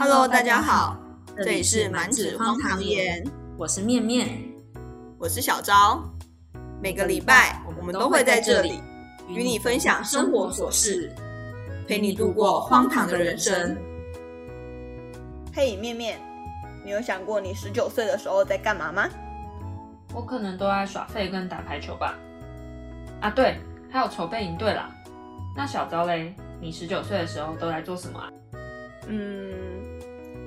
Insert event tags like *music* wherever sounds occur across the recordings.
Hello，大家好，这里是满纸荒唐言，我是面面，我是小昭。每个礼拜我们都会在这里与你分享生活琐事，陪你度过荒唐的人生。嘿，面面，你有想过你十九岁的时候在干嘛吗？我可能都在耍废跟打排球吧。啊，对，还有筹备营队啦。那小昭嘞，你十九岁的时候都在做什么啊？嗯，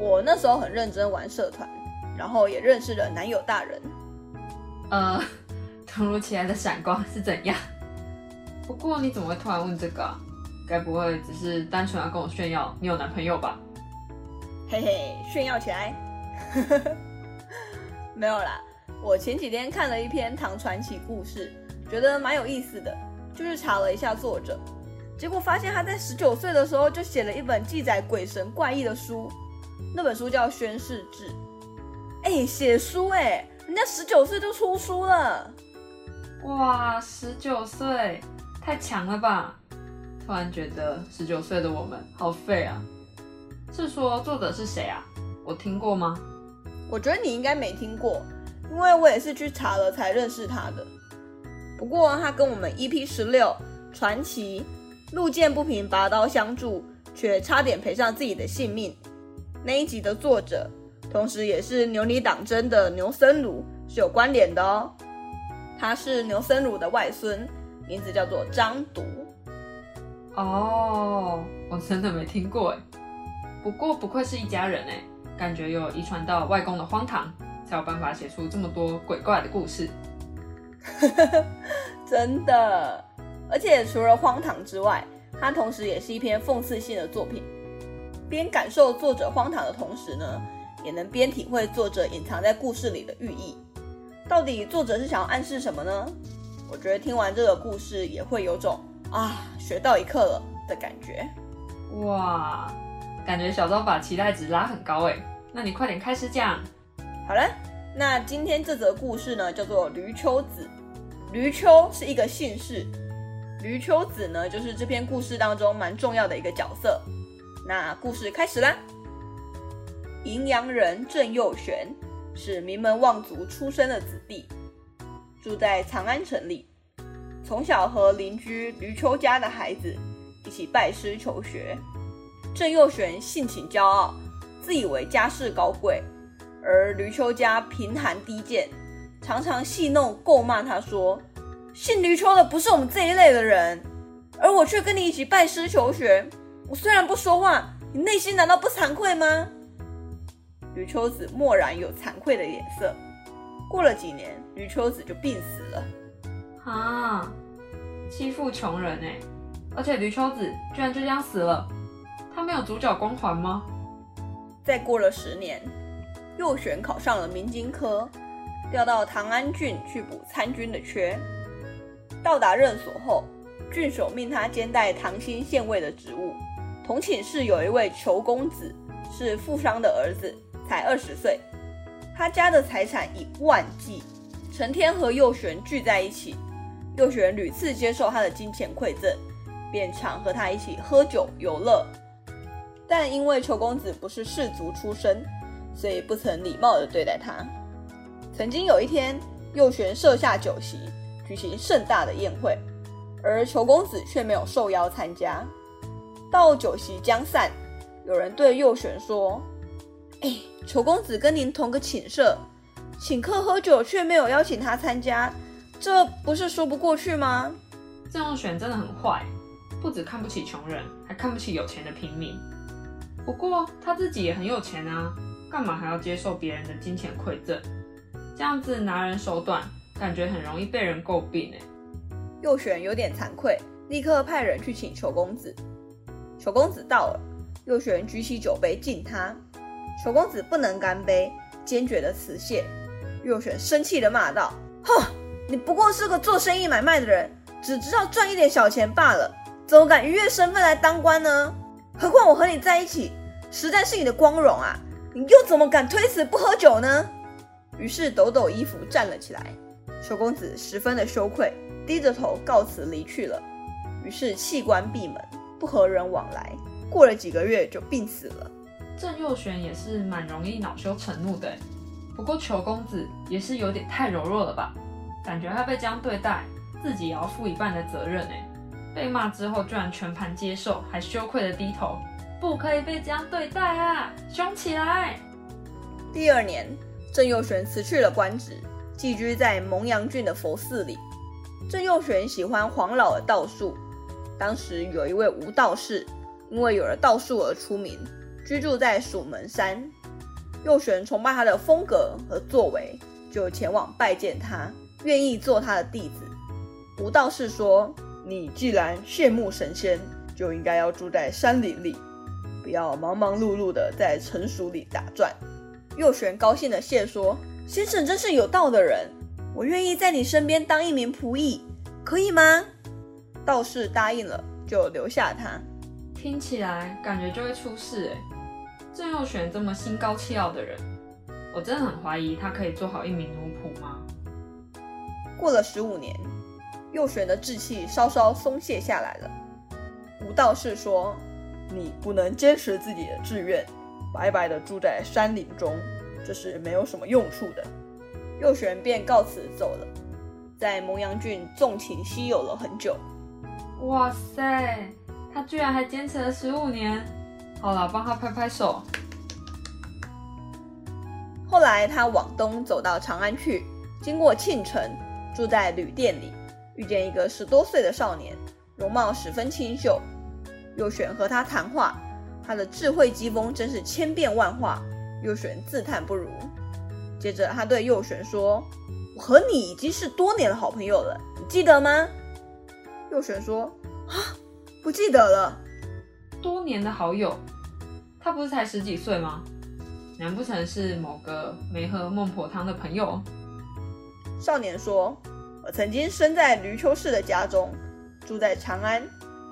我那时候很认真玩社团，然后也认识了男友大人。呃，突如其来的闪光是怎样？*laughs* 不过你怎么会突然问这个啊？该不会只是单纯要跟我炫耀你有男朋友吧？嘿嘿，炫耀起来。*laughs* 没有啦，我前几天看了一篇唐传奇故事。觉得蛮有意思的，就是查了一下作者，结果发现他在十九岁的时候就写了一本记载鬼神怪异的书，那本书叫《宣誓志》。哎，写书哎，人家十九岁就出书了，哇，十九岁太强了吧！突然觉得十九岁的我们好废啊。是说作者是谁啊？我听过吗？我觉得你应该没听过，因为我也是去查了才认识他的。不过他跟我们 EP 十六传奇路见不平拔刀相助，却差点赔上自己的性命那一集的作者，同时也是牛里党争的牛僧孺是有关联的哦。他是牛僧孺的外孙，名字叫做张独。哦，我真的没听过哎。不过不愧是一家人哎，感觉有遗传到外公的荒唐，才有办法写出这么多鬼怪的故事。*laughs* 真的，而且除了荒唐之外，它同时也是一篇讽刺性的作品。边感受作者荒唐的同时呢，也能边体会作者隐藏在故事里的寓意。到底作者是想要暗示什么呢？我觉得听完这个故事也会有种啊学到一课了的感觉。哇，感觉小昭把期待值拉很高哎，那你快点开始讲。好了。那今天这则故事呢，叫做驴秋子。驴秋是一个姓氏，驴秋子呢，就是这篇故事当中蛮重要的一个角色。那故事开始啦。荥阳人郑佑玄是名门望族出身的子弟，住在长安城里，从小和邻居驴秋家的孩子一起拜师求学。郑佑玄性情骄傲，自以为家世高贵。而驴秋家贫寒低贱，常常戏弄诟骂他说：“姓驴秋的不是我们这一类的人，而我却跟你一起拜师求学。我虽然不说话，你内心难道不惭愧吗？”吕秋子默然有惭愧的脸色。过了几年，吕秋子就病死了。啊，欺负穷人哎！而且吕秋子居然就这样死了，他没有主角光环吗？再过了十年。右旋考上了明经科，调到唐安郡去补参军的缺。到达任所后，郡守命他兼带唐兴县尉的职务。同寝室有一位裘公子，是富商的儿子，才二十岁。他家的财产以万计，成天和右旋聚在一起。右旋屡次接受他的金钱馈赠，便常和他一起喝酒游乐。但因为裘公子不是士族出身。所以不曾礼貌地对待他。曾经有一天，右旋设下酒席，举行盛大的宴会，而裘公子却没有受邀参加。到酒席将散，有人对右旋说：“哎，裘公子跟您同个寝舍，请客喝酒却没有邀请他参加，这不是说不过去吗？”郑右旋真的很坏，不止看不起穷人，还看不起有钱的平民。不过他自己也很有钱啊。干嘛还要接受别人的金钱馈赠？这样子拿人手短，感觉很容易被人诟病哎。右旋有点惭愧，立刻派人去请裘公子。裘公子到了，右旋举起酒杯敬他，裘公子不能干杯，坚决的辞谢。右旋生气的骂道：“哼，你不过是个做生意买卖的人，只知道赚一点小钱罢了，怎么敢逾越身份来当官呢？何况我和你在一起，实在是你的光荣啊！”你又怎么敢推辞不喝酒呢？于是抖抖衣服站了起来。裘公子十分的羞愧，低着头告辞离去了。于是弃官闭门，不和人往来。过了几个月就病死了。郑佑玄也是蛮容易恼羞成怒的，不过裘公子也是有点太柔弱了吧？感觉他被这样对待，自己也要负一半的责任哎。被骂之后居然全盘接受，还羞愧的低头，不可以被这样对待啊！凶起来！第二年，郑佑玄辞去了官职，寄居在蒙阳郡的佛寺里。郑佑玄喜欢黄老的道术，当时有一位吴道士，因为有了道术而出名，居住在蜀门山。右玄崇拜他的风格和作为，就前往拜见他，愿意做他的弟子。吴道士说。你既然羡慕神仙，就应该要住在山林里，不要忙忙碌碌的在城蜀里打转。右玄高兴的谢说：“先生真是有道的人，我愿意在你身边当一名仆役，可以吗？”道士答应了，就留下他。听起来感觉就会出事哎！郑佑玄这么心高气傲的人，我真的很怀疑他可以做好一名奴仆吗？过了十五年。右璇的志气稍稍松懈下来了。吴道士说：“你不能坚持自己的志愿，白白的住在山林中，这是没有什么用处的。”右璇便告辞走了，在蒙阳郡纵情西游了很久。哇塞，他居然还坚持了十五年！好了，帮他拍拍手。后来他往东走到长安去，经过庆城，住在旅店里。遇见一个十多岁的少年，容貌十分清秀。右选和他谈话，他的智慧机锋真是千变万化，右选自叹不如。接着他对右选说：“我和你已经是多年的好朋友了，你记得吗？”右选说：“啊，不记得了。”多年的好友，他不是才十几岁吗？难不成是某个没喝孟婆汤的朋友？少年说。我曾经生在闾丘氏的家中，住在长安，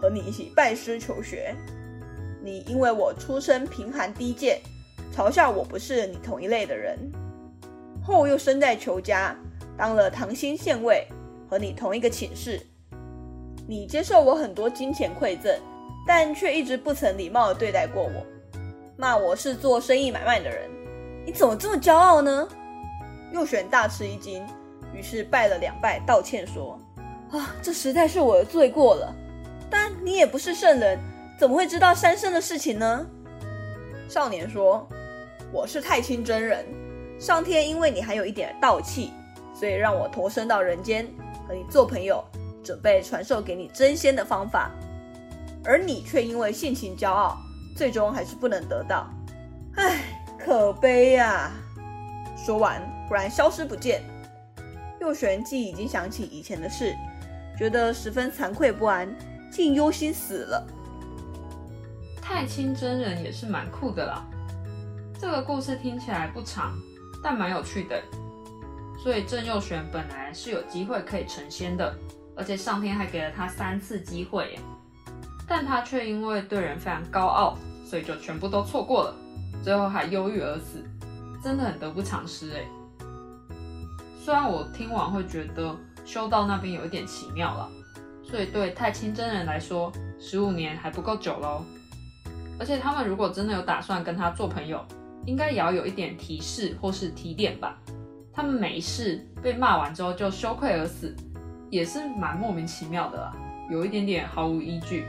和你一起拜师求学。你因为我出身贫寒低贱，嘲笑我不是你同一类的人。后又生在裘家，当了唐兴县尉，和你同一个寝室。你接受我很多金钱馈赠，但却一直不曾礼貌地对待过我，骂我是做生意买卖的人。你怎么这么骄傲呢？右选大吃一惊。于是拜了两拜，道歉说：“啊，这实在是我的罪过了。但你也不是圣人，怎么会知道山圣的事情呢？”少年说：“我是太清真人，上天因为你还有一点道气，所以让我投身到人间和你做朋友，准备传授给你真仙的方法。而你却因为性情骄傲，最终还是不能得到。唉，可悲呀！”说完，忽然消失不见。右旋既已经想起以前的事，觉得十分惭愧不安，竟忧心死了。太清真人也是蛮酷的啦。这个故事听起来不长，但蛮有趣的。所以郑右玄本来是有机会可以成仙的，而且上天还给了他三次机会，但他却因为对人非常高傲，所以就全部都错过了，最后还忧郁而死，真的很得不偿失哎。虽然我听完会觉得修道那边有一点奇妙了，所以对太清真人来说，十五年还不够久喽。而且他们如果真的有打算跟他做朋友，应该也要有一点提示或是提点吧。他们没事被骂完之后就羞愧而死，也是蛮莫名其妙的啦，有一点点毫无依据。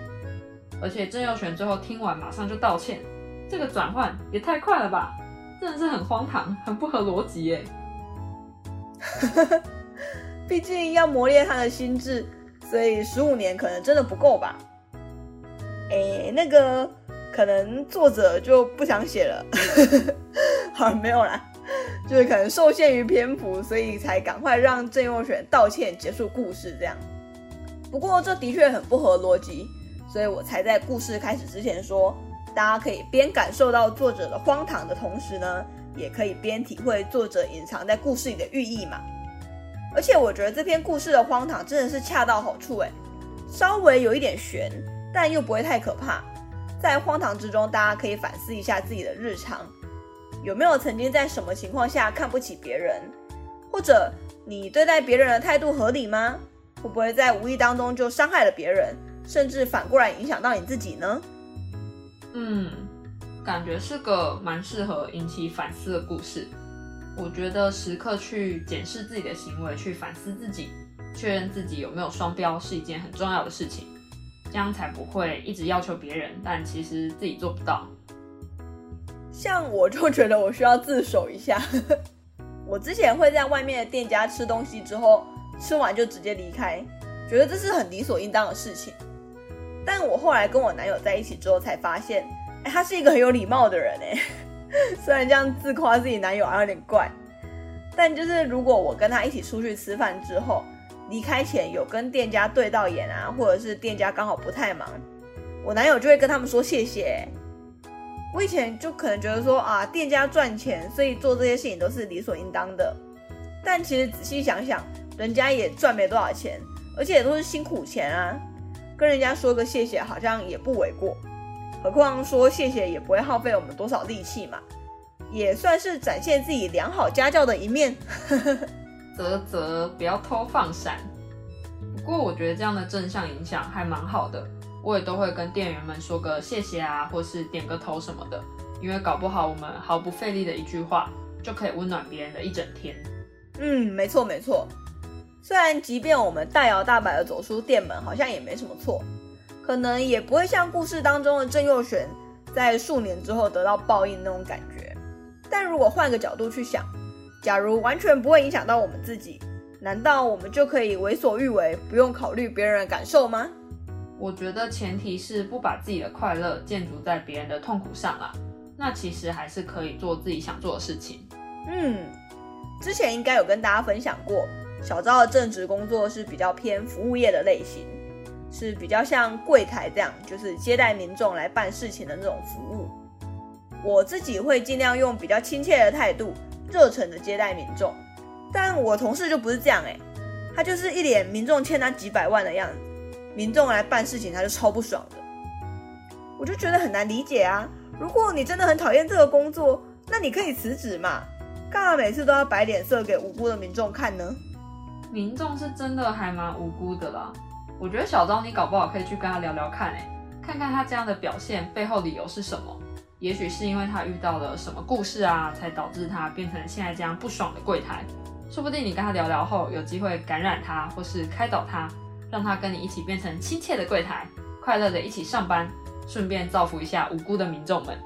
而且郑佑玄最后听完马上就道歉，这个转换也太快了吧，真的是很荒唐，很不合逻辑耶。*laughs* 毕竟要磨练他的心智，所以十五年可能真的不够吧。哎，那个可能作者就不想写了。*laughs* 好像，没有啦，就是可能受限于篇幅，所以才赶快让郑佑选道歉结束故事这样。不过这的确很不合逻辑，所以我才在故事开始之前说，大家可以边感受到作者的荒唐的同时呢。也可以边体会作者隐藏在故事里的寓意嘛。而且我觉得这篇故事的荒唐真的是恰到好处诶，稍微有一点悬，但又不会太可怕。在荒唐之中，大家可以反思一下自己的日常，有没有曾经在什么情况下看不起别人，或者你对待别人的态度合理吗？会不会在无意当中就伤害了别人，甚至反过来影响到你自己呢？嗯。感觉是个蛮适合引起反思的故事。我觉得时刻去检视自己的行为，去反思自己，确认自己有没有双标，是一件很重要的事情。这样才不会一直要求别人，但其实自己做不到。像我就觉得我需要自首一下。*laughs* 我之前会在外面的店家吃东西之后，吃完就直接离开，觉得这是很理所应当的事情。但我后来跟我男友在一起之后，才发现，哎，他是一个很有礼貌的人哎。*laughs* 虽然这样自夸自己男友还有点怪，但就是如果我跟他一起出去吃饭之后，离开前有跟店家对到眼啊，或者是店家刚好不太忙，我男友就会跟他们说谢谢。我以前就可能觉得说啊，店家赚钱，所以做这些事情都是理所应当的。但其实仔细想想，人家也赚没多少钱，而且都是辛苦钱啊，跟人家说个谢谢好像也不为过。何况说谢谢也不会耗费我们多少力气嘛，也算是展现自己良好家教的一面。*laughs* 啧啧，不要偷放闪。不过我觉得这样的正向影响还蛮好的，我也都会跟店员们说个谢谢啊，或是点个头什么的，因为搞不好我们毫不费力的一句话，就可以温暖别人的一整天。嗯，没错没错。虽然即便我们大摇大摆的走出店门，好像也没什么错。可能也不会像故事当中的郑佑璇，在数年之后得到报应那种感觉。但如果换个角度去想，假如完全不会影响到我们自己，难道我们就可以为所欲为，不用考虑别人的感受吗？我觉得前提是不把自己的快乐建筑在别人的痛苦上啦。那其实还是可以做自己想做的事情。嗯，之前应该有跟大家分享过，小昭的正职工作是比较偏服务业的类型。是比较像柜台这样，就是接待民众来办事情的那种服务。我自己会尽量用比较亲切的态度，热忱的接待民众。但我同事就不是这样哎，他就是一脸民众欠他几百万的样子，民众来办事情他就超不爽的。我就觉得很难理解啊！如果你真的很讨厌这个工作，那你可以辞职嘛，干嘛每次都要摆脸色给无辜的民众看呢？民众是真的还蛮无辜的啦。我觉得小张，你搞不好可以去跟他聊聊看，哎，看看他这样的表现背后理由是什么？也许是因为他遇到了什么故事啊，才导致他变成现在这样不爽的柜台。说不定你跟他聊聊后，有机会感染他，或是开导他，让他跟你一起变成亲切的柜台，快乐的一起上班，顺便造福一下无辜的民众们。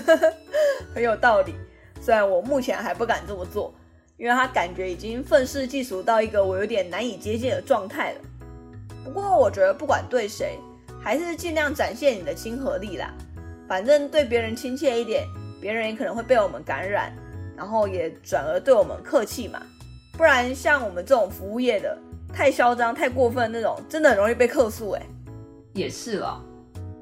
*laughs* 很有道理，虽然我目前还不敢这么做，因为他感觉已经愤世嫉俗到一个我有点难以接近的状态了。不过我觉得不管对谁，还是尽量展现你的亲和力啦。反正对别人亲切一点，别人也可能会被我们感染，然后也转而对我们客气嘛。不然像我们这种服务业的，太嚣张、太过分那种，真的容易被客诉哎。也是了，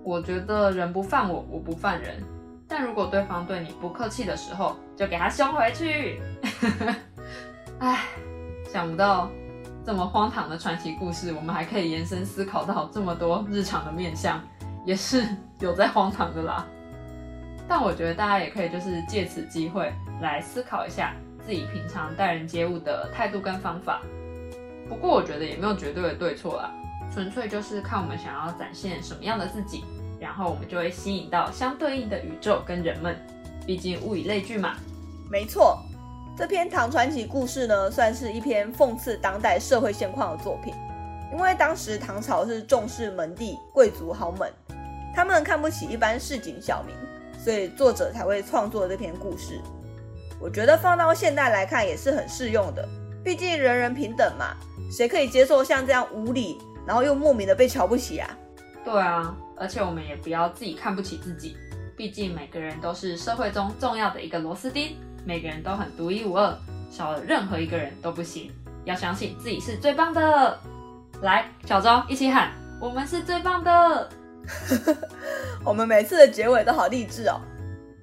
我觉得人不犯我，我不犯人。但如果对方对你不客气的时候，就给他凶回去。*laughs* 唉，想不到。这么荒唐的传奇故事，我们还可以延伸思考到这么多日常的面相，也是 *laughs* 有在荒唐的啦。但我觉得大家也可以就是借此机会来思考一下自己平常待人接物的态度跟方法。不过我觉得也没有绝对的对错啦，纯粹就是看我们想要展现什么样的自己，然后我们就会吸引到相对应的宇宙跟人们。毕竟物以类聚嘛。没错。这篇唐传奇故事呢，算是一篇讽刺当代社会现况的作品。因为当时唐朝是重视门第、贵族豪门，他们看不起一般市井小民，所以作者才会创作这篇故事。我觉得放到现代来看也是很适用的，毕竟人人平等嘛，谁可以接受像这样无理，然后又莫名的被瞧不起啊？对啊，而且我们也不要自己看不起自己，毕竟每个人都是社会中重要的一个螺丝钉。每个人都很独一无二，少了任何一个人都不行。要相信自己是最棒的。来，小周一起喊：我们是最棒的！*laughs* 我们每次的结尾都好励志哦。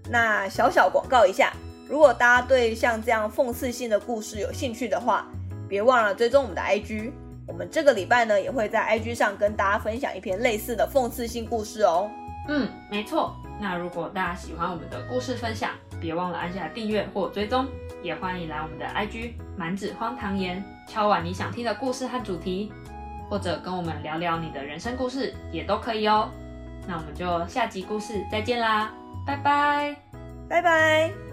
那小小广告一下，如果大家对像这样讽刺性的故事有兴趣的话，别忘了追踪我们的 IG。我们这个礼拜呢，也会在 IG 上跟大家分享一篇类似的讽刺性故事哦。嗯，没错。那如果大家喜欢我们的故事分享，别忘了按下订阅或追踪，也欢迎来我们的 IG 满纸荒唐言，敲完你想听的故事和主题，或者跟我们聊聊你的人生故事，也都可以哦。那我们就下集故事再见啦，拜。拜拜。拜拜。